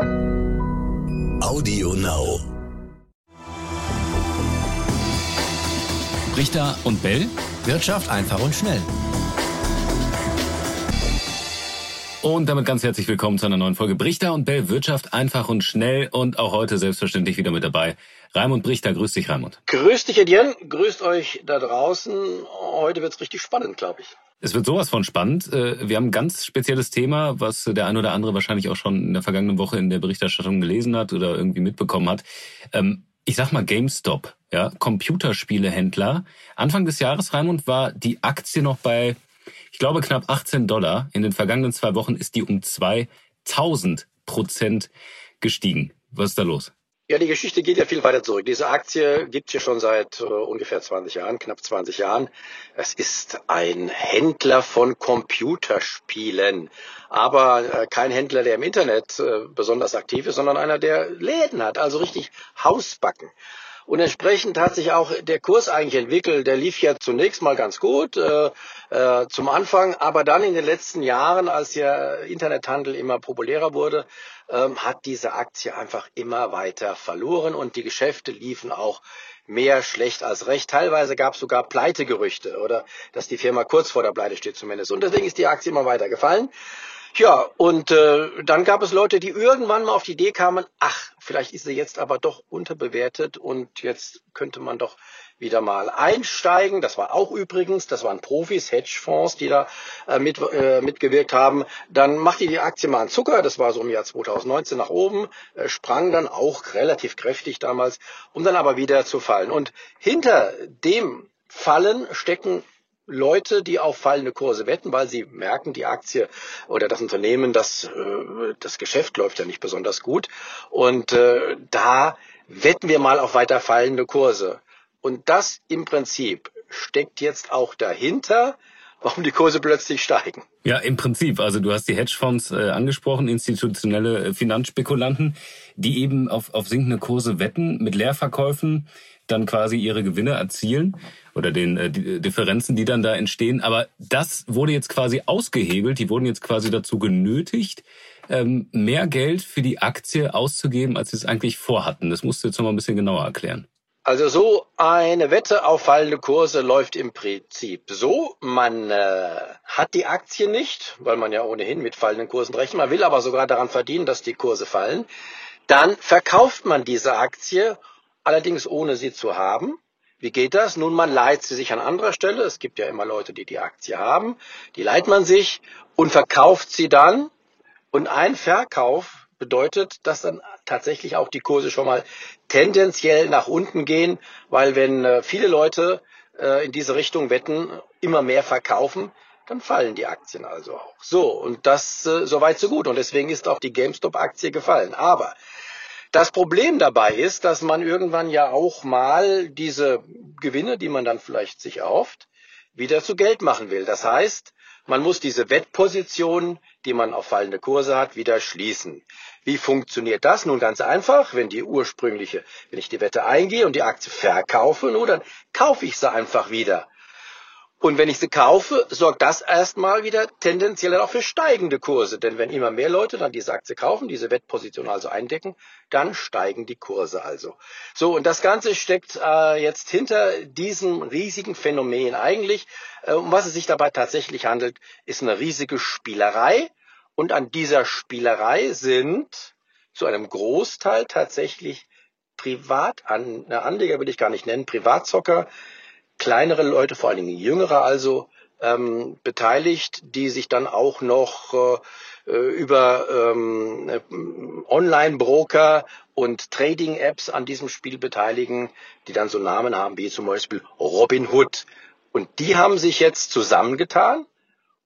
Audio Now. Richter und Bell. Wirtschaft einfach und schnell. Und damit ganz herzlich willkommen zu einer neuen Folge Brichter und Bell Wirtschaft einfach und schnell und auch heute selbstverständlich wieder mit dabei. Raimund Brichter, grüß dich Raimund. Grüß dich Etienne, grüßt euch da draußen. Heute wird's richtig spannend, glaube ich. Es wird sowas von spannend. Äh, wir haben ein ganz spezielles Thema, was der ein oder andere wahrscheinlich auch schon in der vergangenen Woche in der Berichterstattung gelesen hat oder irgendwie mitbekommen hat. Ähm, ich sag mal GameStop, ja, Computerspielehändler. Anfang des Jahres, Raimund, war die Aktie noch bei, ich glaube, knapp 18 Dollar. In den vergangenen zwei Wochen ist die um 2000 Prozent gestiegen. Was ist da los? Ja, die Geschichte geht ja viel weiter zurück. Diese Aktie gibt es ja schon seit äh, ungefähr 20 Jahren, knapp 20 Jahren. Es ist ein Händler von Computerspielen, aber äh, kein Händler, der im Internet äh, besonders aktiv ist, sondern einer, der Läden hat, also richtig Hausbacken. Und entsprechend hat sich auch der Kurs eigentlich entwickelt. Der lief ja zunächst mal ganz gut äh, äh, zum Anfang, aber dann in den letzten Jahren, als ja Internethandel immer populärer wurde, ähm, hat diese Aktie einfach immer weiter verloren und die Geschäfte liefen auch mehr schlecht als recht. Teilweise gab es sogar Pleitegerüchte oder dass die Firma kurz vor der Pleite steht zumindest. Und deswegen ist die Aktie immer weiter gefallen. Ja, und äh, dann gab es Leute, die irgendwann mal auf die Idee kamen, ach, vielleicht ist sie jetzt aber doch unterbewertet und jetzt könnte man doch wieder mal einsteigen. Das war auch übrigens, das waren Profis, Hedgefonds, die da äh, mit, äh, mitgewirkt haben. Dann machte die Aktie mal einen Zucker, das war so im Jahr 2019 nach oben, äh, sprang dann auch relativ kräftig damals, um dann aber wieder zu fallen. Und hinter dem Fallen stecken Leute, die auf fallende Kurse wetten, weil sie merken, die Aktie oder das Unternehmen, das, äh, das Geschäft läuft ja nicht besonders gut. Und äh, da wetten wir mal auf weiter fallende Kurse. Und das im Prinzip steckt jetzt auch dahinter, warum die Kurse plötzlich steigen. Ja, im Prinzip. Also du hast die Hedgefonds äh, angesprochen, institutionelle Finanzspekulanten, die eben auf, auf sinkende Kurse wetten mit Leerverkäufen dann quasi ihre Gewinne erzielen oder den äh, die Differenzen, die dann da entstehen. Aber das wurde jetzt quasi ausgehebelt. Die wurden jetzt quasi dazu genötigt, ähm, mehr Geld für die Aktie auszugeben, als sie es eigentlich vorhatten. Das musst du jetzt noch mal ein bisschen genauer erklären. Also so eine Wette auf fallende Kurse läuft im Prinzip so. Man äh, hat die Aktie nicht, weil man ja ohnehin mit fallenden Kursen rechnet. Man will aber sogar daran verdienen, dass die Kurse fallen. Dann verkauft man diese Aktie allerdings ohne sie zu haben. Wie geht das? Nun, man leiht sie sich an anderer Stelle. Es gibt ja immer Leute, die die Aktie haben. Die leiht man sich und verkauft sie dann. Und ein Verkauf bedeutet, dass dann tatsächlich auch die Kurse schon mal tendenziell nach unten gehen, weil wenn äh, viele Leute äh, in diese Richtung wetten, immer mehr verkaufen, dann fallen die Aktien also auch. So, und das äh, soweit so gut. Und deswegen ist auch die GameStop-Aktie gefallen. Aber das Problem dabei ist, dass man irgendwann ja auch mal diese Gewinne, die man dann vielleicht sich erhofft, wieder zu Geld machen will. Das heißt, man muss diese Wettposition, die man auf fallende Kurse hat, wieder schließen. Wie funktioniert das? Nun ganz einfach, wenn die ursprüngliche, wenn ich die Wette eingehe und die Aktie verkaufe, nun dann kaufe ich sie einfach wieder. Und wenn ich sie kaufe, sorgt das erstmal wieder tendenziell auch für steigende Kurse. Denn wenn immer mehr Leute dann diese Aktie kaufen, diese Wettposition also eindecken, dann steigen die Kurse also. So, und das Ganze steckt äh, jetzt hinter diesem riesigen Phänomen eigentlich. Äh, um was es sich dabei tatsächlich handelt, ist eine riesige Spielerei. Und an dieser Spielerei sind zu einem Großteil tatsächlich Privat, an, Anleger will ich gar nicht nennen, Privatzocker, kleinere Leute, vor allen Dingen jüngere also, ähm, beteiligt, die sich dann auch noch äh, über ähm, äh, Online-Broker und Trading-Apps an diesem Spiel beteiligen, die dann so Namen haben wie zum Beispiel Robin Hood. Und die haben sich jetzt zusammengetan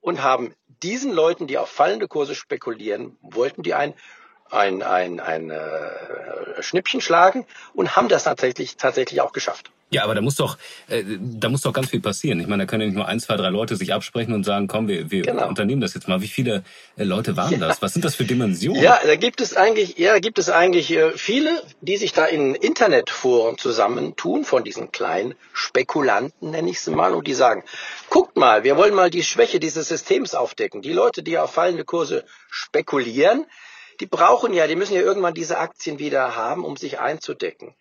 und haben diesen Leuten, die auf fallende Kurse spekulieren, wollten die ein ein, ein, ein äh, Schnippchen schlagen und haben das tatsächlich, tatsächlich auch geschafft. Ja, aber da muss doch, äh, da muss doch ganz viel passieren. Ich meine, da können ja nicht nur ein, zwei, drei Leute sich absprechen und sagen, komm, wir, wir genau. unternehmen das jetzt mal. Wie viele äh, Leute waren ja. das? Was sind das für Dimensionen? Ja, da gibt es eigentlich, ja, gibt es eigentlich äh, viele, die sich da in Internetforen zusammentun von diesen kleinen Spekulanten, nenne ich sie mal, und die sagen, guckt mal, wir wollen mal die Schwäche dieses Systems aufdecken. Die Leute, die auf fallende Kurse spekulieren, die brauchen ja, die müssen ja irgendwann diese Aktien wieder haben, um sich einzudecken.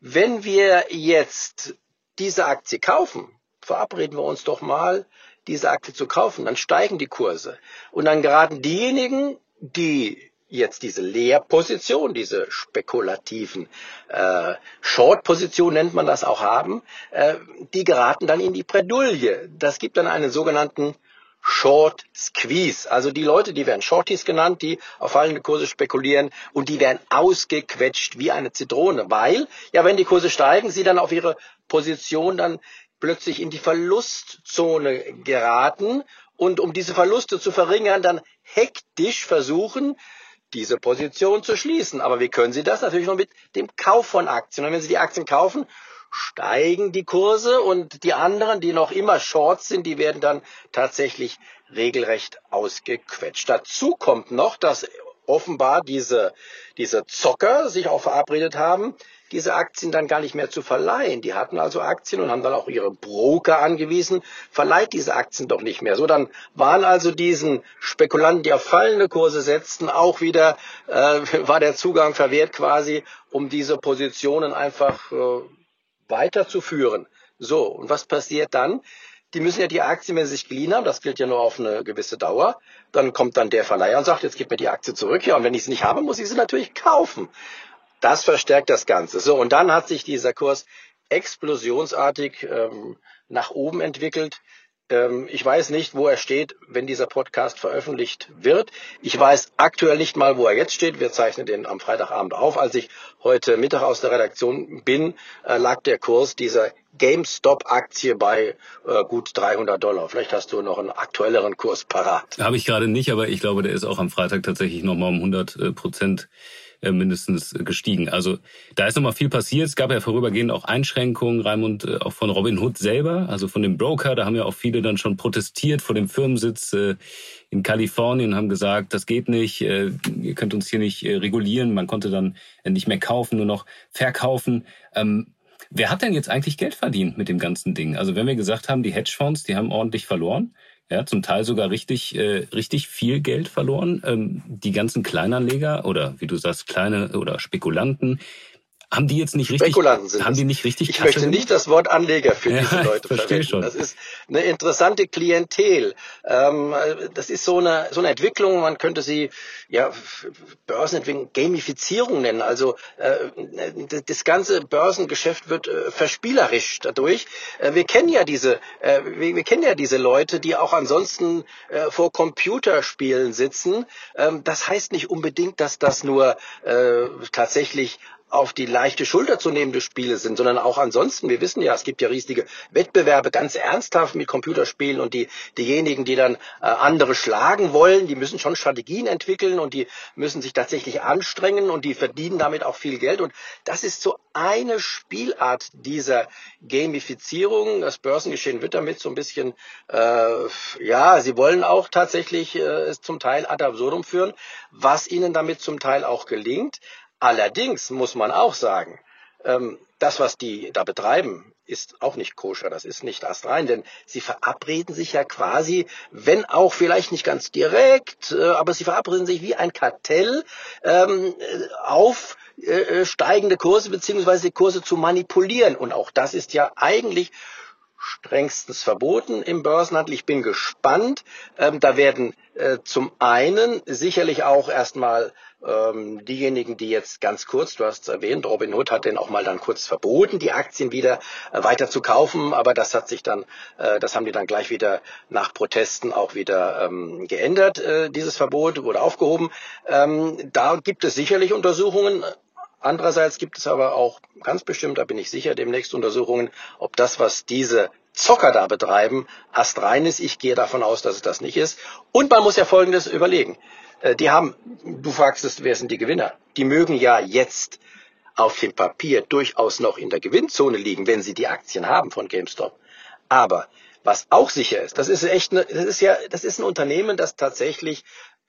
Wenn wir jetzt diese Aktie kaufen, verabreden wir uns doch mal, diese Aktie zu kaufen, dann steigen die Kurse. Und dann geraten diejenigen, die jetzt diese Leerposition, diese spekulativen äh, Short-Position nennt man das auch haben, äh, die geraten dann in die Bredouille. Das gibt dann einen sogenannten Short Squeeze. Also die Leute, die werden Shorties genannt, die auf fallende Kurse spekulieren und die werden ausgequetscht wie eine Zitrone, weil, ja, wenn die Kurse steigen, sie dann auf ihre Position dann plötzlich in die Verlustzone geraten und um diese Verluste zu verringern, dann hektisch versuchen, diese Position zu schließen. Aber wie können Sie das? Natürlich nur mit dem Kauf von Aktien. Und wenn Sie die Aktien kaufen, steigen die Kurse und die anderen, die noch immer Shorts sind, die werden dann tatsächlich regelrecht ausgequetscht. Dazu kommt noch, dass offenbar diese, diese Zocker sich auch verabredet haben, diese Aktien dann gar nicht mehr zu verleihen. Die hatten also Aktien und haben dann auch ihre Broker angewiesen, verleiht diese Aktien doch nicht mehr. So, dann waren also diesen Spekulanten, die auf fallende Kurse setzten, auch wieder, äh, war der Zugang verwehrt quasi, um diese Positionen einfach äh, weiterzuführen. So, und was passiert dann? Die müssen ja die Aktien, wenn sie sich geliehen haben, das gilt ja nur auf eine gewisse Dauer, dann kommt dann der Verleiher und sagt, jetzt gib mir die Aktie zurück. Ja, und wenn ich sie nicht habe, muss ich sie natürlich kaufen. Das verstärkt das Ganze. So, und dann hat sich dieser Kurs explosionsartig ähm, nach oben entwickelt. Ähm, ich weiß nicht, wo er steht, wenn dieser Podcast veröffentlicht wird. Ich weiß aktuell nicht mal, wo er jetzt steht. Wir zeichnen den am Freitagabend auf. Als ich heute Mittag aus der Redaktion bin, äh, lag der Kurs dieser GameStop-Aktie bei äh, gut 300 Dollar. Vielleicht hast du noch einen aktuelleren Kurs parat. Habe ich gerade nicht, aber ich glaube, der ist auch am Freitag tatsächlich nochmal um 100 äh, Prozent mindestens gestiegen. Also da ist nochmal viel passiert. Es gab ja vorübergehend auch Einschränkungen, Raimund, äh, auch von Robin Hood selber, also von dem Broker. Da haben ja auch viele dann schon protestiert vor dem Firmensitz äh, in Kalifornien, haben gesagt, das geht nicht, ihr könnt uns hier nicht regulieren. Man konnte dann nicht mehr kaufen, nur noch verkaufen. Ähm, wer hat denn jetzt eigentlich Geld verdient mit dem ganzen Ding? Also wenn wir gesagt haben, die Hedgefonds, die haben ordentlich verloren, ja, zum Teil sogar richtig, äh, richtig viel Geld verloren. Ähm, die ganzen Kleinanleger oder wie du sagst, kleine oder Spekulanten, haben die jetzt nicht richtig, Spekulanten sind haben die nicht richtig Ich möchte nicht das Wort Anleger für ja, diese Leute verwenden. Schon. Das ist eine interessante Klientel. Ähm, das ist so eine, so eine Entwicklung, man könnte sie ja Börsenentwicklung, Gamifizierung nennen. Also äh, das ganze Börsengeschäft wird äh, verspielerisch dadurch. Äh, wir kennen ja diese, äh, wir, wir, kennen ja diese Leute, die auch ansonsten äh, vor Computerspielen sitzen. Ähm, das heißt nicht unbedingt, dass das nur äh, tatsächlich auf die leichte Schulter zu nehmende Spiele sind, sondern auch ansonsten. Wir wissen ja, es gibt ja riesige Wettbewerbe, ganz ernsthaft mit Computerspielen und die, diejenigen, die dann äh, andere schlagen wollen, die müssen schon Strategien entwickeln und die müssen sich tatsächlich anstrengen und die verdienen damit auch viel Geld. Und das ist so eine Spielart dieser Gamifizierung. Das Börsengeschehen wird damit so ein bisschen, äh, ja, sie wollen auch tatsächlich äh, es zum Teil ad absurdum führen, was ihnen damit zum Teil auch gelingt. Allerdings muss man auch sagen, ähm, das, was die da betreiben, ist auch nicht koscher, das ist nicht astrein, denn sie verabreden sich ja quasi, wenn auch vielleicht nicht ganz direkt, äh, aber sie verabreden sich wie ein Kartell ähm, auf äh, steigende Kurse beziehungsweise Kurse zu manipulieren. Und auch das ist ja eigentlich strengstens verboten im Börsenhandel. Ich bin gespannt. Ähm, da werden äh, zum einen sicherlich auch erstmal ähm, diejenigen, die jetzt ganz kurz, du hast es erwähnt, Robin Hood hat den auch mal dann kurz verboten, die Aktien wieder äh, weiter zu kaufen, aber das hat sich dann, äh, das haben die dann gleich wieder nach Protesten auch wieder ähm, geändert. Äh, dieses Verbot wurde aufgehoben. Ähm, da gibt es sicherlich Untersuchungen. Andererseits gibt es aber auch ganz bestimmt, da bin ich sicher, demnächst Untersuchungen, ob das, was diese Zocker da betreiben, astrein ist. Ich gehe davon aus, dass es das nicht ist. Und man muss ja Folgendes überlegen. Äh, die haben, du fragst, wer sind die Gewinner? Die mögen ja jetzt auf dem Papier durchaus noch in der Gewinnzone liegen, wenn sie die Aktien haben von GameStop. Aber was auch sicher ist, das ist echt, eine, das ist ja, das ist ein Unternehmen, das tatsächlich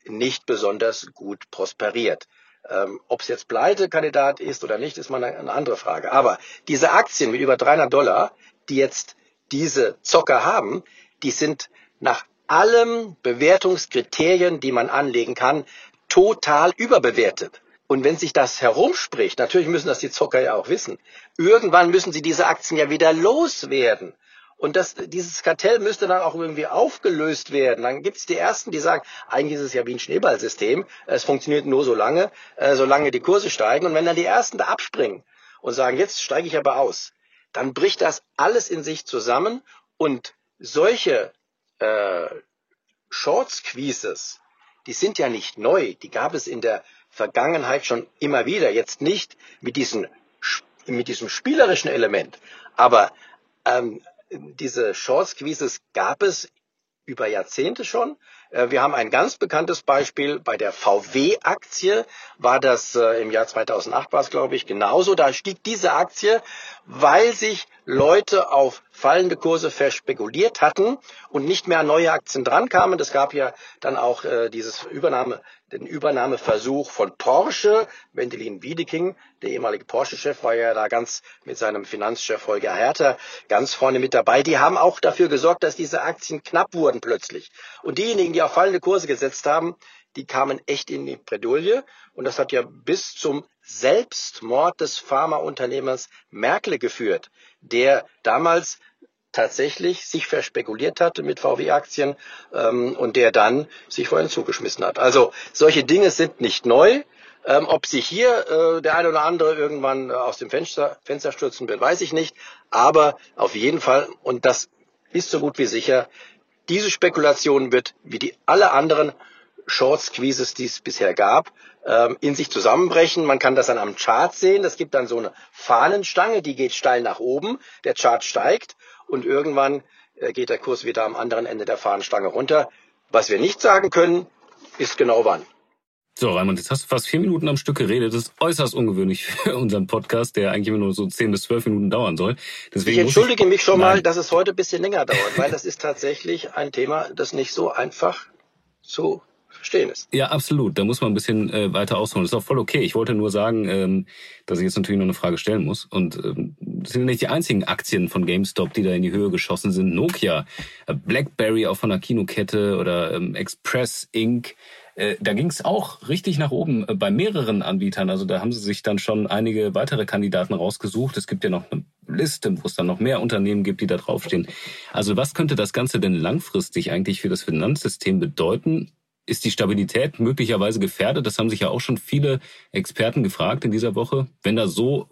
nicht besonders gut prosperiert. Ähm, Ob es jetzt Pleitekandidat ist oder nicht, ist mal eine, eine andere Frage. Aber diese Aktien mit über 300 Dollar, die jetzt diese Zocker haben, die sind nach allen Bewertungskriterien, die man anlegen kann, total überbewertet. Und wenn sich das herumspricht, natürlich müssen das die Zocker ja auch wissen, irgendwann müssen sie diese Aktien ja wieder loswerden. Und das, dieses Kartell müsste dann auch irgendwie aufgelöst werden. Dann gibt es die Ersten, die sagen, eigentlich ist es ja wie ein Schneeballsystem. Es funktioniert nur so lange, äh, solange die Kurse steigen. Und wenn dann die Ersten da abspringen und sagen, jetzt steige ich aber aus, dann bricht das alles in sich zusammen. Und solche äh, Short Squeezes, die sind ja nicht neu. Die gab es in der Vergangenheit schon immer wieder. Jetzt nicht mit, diesen, mit diesem spielerischen Element. Aber ähm, diese Short Squeezes gab es über Jahrzehnte schon. Äh, wir haben ein ganz bekanntes Beispiel bei der VW-Aktie, war das äh, im Jahr 2008 war es, glaube ich, genauso. Da stieg diese Aktie, weil sich Leute auf fallende Kurse verspekuliert hatten und nicht mehr neue Aktien drankamen. Es gab ja dann auch äh, dieses Übernahme, den Übernahmeversuch von Porsche. Wendelin Wiedeking, der ehemalige Porsche-Chef, war ja da ganz mit seinem Finanzchef Holger Herter ganz vorne mit dabei. Die haben auch dafür gesorgt, dass diese Aktien knapp wurden plötzlich. Und diejenigen, die auf fallende Kurse gesetzt haben, die kamen echt in die Bredouille. Und das hat ja bis zum Selbstmord des Pharmaunternehmers Merkel geführt, der damals tatsächlich sich verspekuliert hatte mit VW-Aktien ähm, und der dann sich vorhin zugeschmissen hat. Also solche Dinge sind nicht neu. Ähm, ob sich hier äh, der eine oder andere irgendwann äh, aus dem Fenster, Fenster stürzen wird, weiß ich nicht. Aber auf jeden Fall, und das ist so gut wie sicher, diese Spekulation wird wie die alle anderen Short Squeezes, die es bisher gab, ähm, in sich zusammenbrechen. Man kann das dann am Chart sehen. Es gibt dann so eine Fahnenstange, die geht steil nach oben. Der Chart steigt und irgendwann äh, geht der Kurs wieder am anderen Ende der Fahnenstange runter. Was wir nicht sagen können, ist genau wann. So, Raimund, jetzt hast du fast vier Minuten am Stück geredet. Das ist äußerst ungewöhnlich für unseren Podcast, der eigentlich immer nur so zehn bis zwölf Minuten dauern soll. Deswegen ich entschuldige ich, mich schon nein. mal, dass es heute ein bisschen länger dauert, weil das ist tatsächlich ein Thema, das nicht so einfach zu verstehen ist. Ja, absolut. Da muss man ein bisschen äh, weiter ausholen. Das ist auch voll okay. Ich wollte nur sagen, ähm, dass ich jetzt natürlich noch eine Frage stellen muss. Und ähm, das sind nicht die einzigen Aktien von GameStop, die da in die Höhe geschossen sind. Nokia, äh, BlackBerry auch von der Kinokette oder ähm, Express Inc. Äh, da ging es auch richtig nach oben äh, bei mehreren Anbietern. Also da haben sie sich dann schon einige weitere Kandidaten rausgesucht. Es gibt ja noch eine Liste, wo es dann noch mehr Unternehmen gibt, die da draufstehen. Also was könnte das Ganze denn langfristig eigentlich für das Finanzsystem bedeuten? Ist die Stabilität möglicherweise gefährdet? Das haben sich ja auch schon viele Experten gefragt in dieser Woche. Wenn da so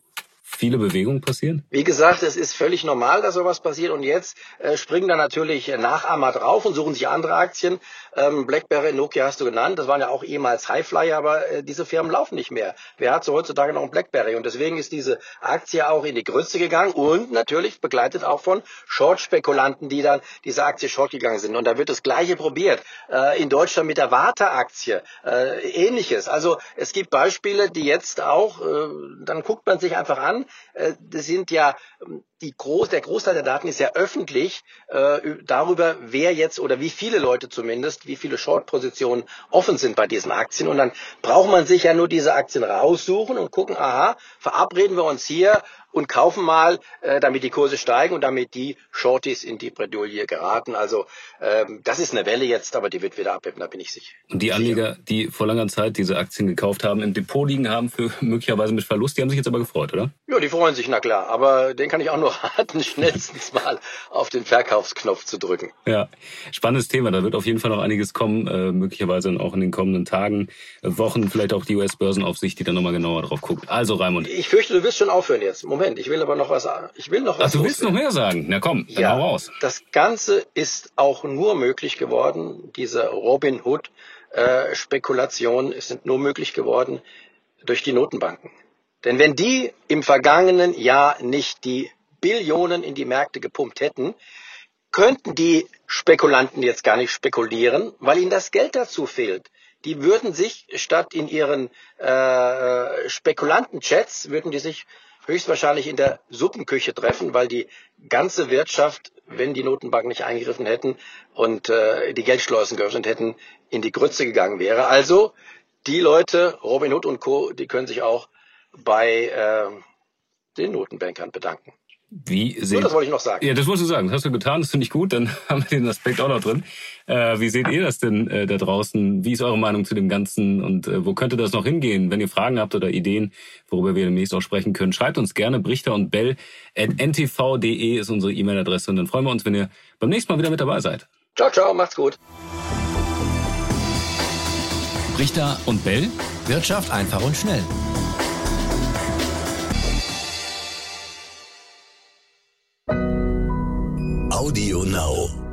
viele Bewegungen passieren? Wie gesagt, es ist völlig normal, dass sowas passiert. Und jetzt äh, springen da natürlich Nachahmer drauf und suchen sich andere Aktien. Ähm, BlackBerry, Nokia hast du genannt. Das waren ja auch ehemals Highflyer, aber äh, diese Firmen laufen nicht mehr. Wer hat so heutzutage noch ein BlackBerry? Und deswegen ist diese Aktie auch in die Grütze gegangen und natürlich begleitet auch von Short-Spekulanten, die dann diese Aktie short gegangen sind. Und da wird das Gleiche probiert. Äh, in Deutschland mit der Warta-Aktie. Äh, ähnliches. Also es gibt Beispiele, die jetzt auch, äh, dann guckt man sich einfach an, äh, das sind ja ähm, die Groß, der Großteil der Daten ist ja öffentlich äh, darüber, wer jetzt oder wie viele Leute zumindest, wie viele Short-Positionen offen sind bei diesen Aktien. Und dann braucht man sich ja nur diese Aktien raussuchen und gucken, aha, verabreden wir uns hier und kaufen mal, äh, damit die Kurse steigen und damit die Shorties in die Bredouille geraten. Also ähm, das ist eine Welle jetzt, aber die wird wieder abheben, da bin ich sicher. Und die Anleger, die vor langer Zeit diese Aktien gekauft haben, im Depot liegen haben für möglicherweise mit Verlust, die haben sich jetzt aber gefreut, oder? Ja, die freuen sich, na klar. Aber den kann ich auch nur raten, schnellstens mal auf den Verkaufsknopf zu drücken. Ja, spannendes Thema. Da wird auf jeden Fall noch einiges kommen, äh, möglicherweise auch in den kommenden Tagen, äh, Wochen, vielleicht auch die US-Börsenaufsicht, die da nochmal genauer drauf guckt. Also, Raimund. Ich fürchte, du wirst schon aufhören jetzt. Moment. Moment, ich will aber noch was, ich will noch was. Ach, du willst noch mehr sagen? Na komm, dann ja, hau raus. Das Ganze ist auch nur möglich geworden, diese Robin Hood äh, Spekulationen sind nur möglich geworden durch die Notenbanken. Denn wenn die im vergangenen Jahr nicht die Billionen in die Märkte gepumpt hätten, könnten die Spekulanten jetzt gar nicht spekulieren, weil ihnen das Geld dazu fehlt die würden sich statt in ihren äh, Spekulantenchats, würden die sich höchstwahrscheinlich in der Suppenküche treffen, weil die ganze Wirtschaft, wenn die Notenbanken nicht eingegriffen hätten und äh, die Geldschleusen geöffnet hätten, in die Grütze gegangen wäre. Also die Leute, Robin Hood und Co., die können sich auch bei äh, den Notenbankern bedanken. Wie So, sehen, das wollte ich noch sagen. ja, das wolltest du sagen. Das hast du getan. Das finde ich gut. Dann haben wir den Aspekt auch noch drin. Äh, wie seht ihr das denn äh, da draußen? Wie ist eure Meinung zu dem Ganzen? Und äh, wo könnte das noch hingehen? Wenn ihr Fragen habt oder Ideen, worüber wir demnächst auch sprechen können, schreibt uns gerne. Brichter und Bell at ntv.de ist unsere E-Mail-Adresse. Und dann freuen wir uns, wenn ihr beim nächsten Mal wieder mit dabei seid. Ciao, ciao, macht's gut. Brichter und Bell. Wirtschaft einfach und schnell. Audio Now.